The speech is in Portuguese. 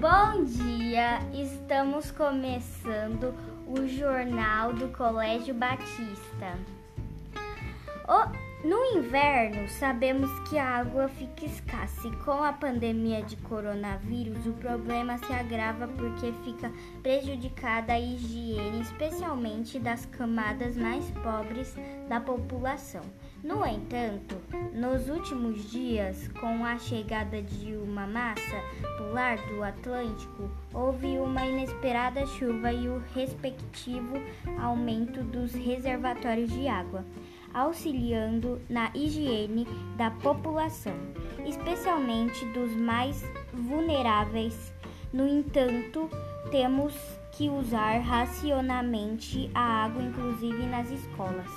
Bom dia, estamos começando o Jornal do Colégio Batista. O, no inverno, sabemos que a água fica escassa e com a pandemia de coronavírus, o problema se agrava porque fica prejudicada a higiene, especialmente das camadas mais pobres da população. No entanto, nos últimos dias, com a chegada de uma massa polar do Atlântico, houve uma inesperada chuva e o respectivo aumento dos reservatórios de água, auxiliando na higiene da população, especialmente dos mais vulneráveis. No entanto, temos que usar racionalmente a água, inclusive nas escolas.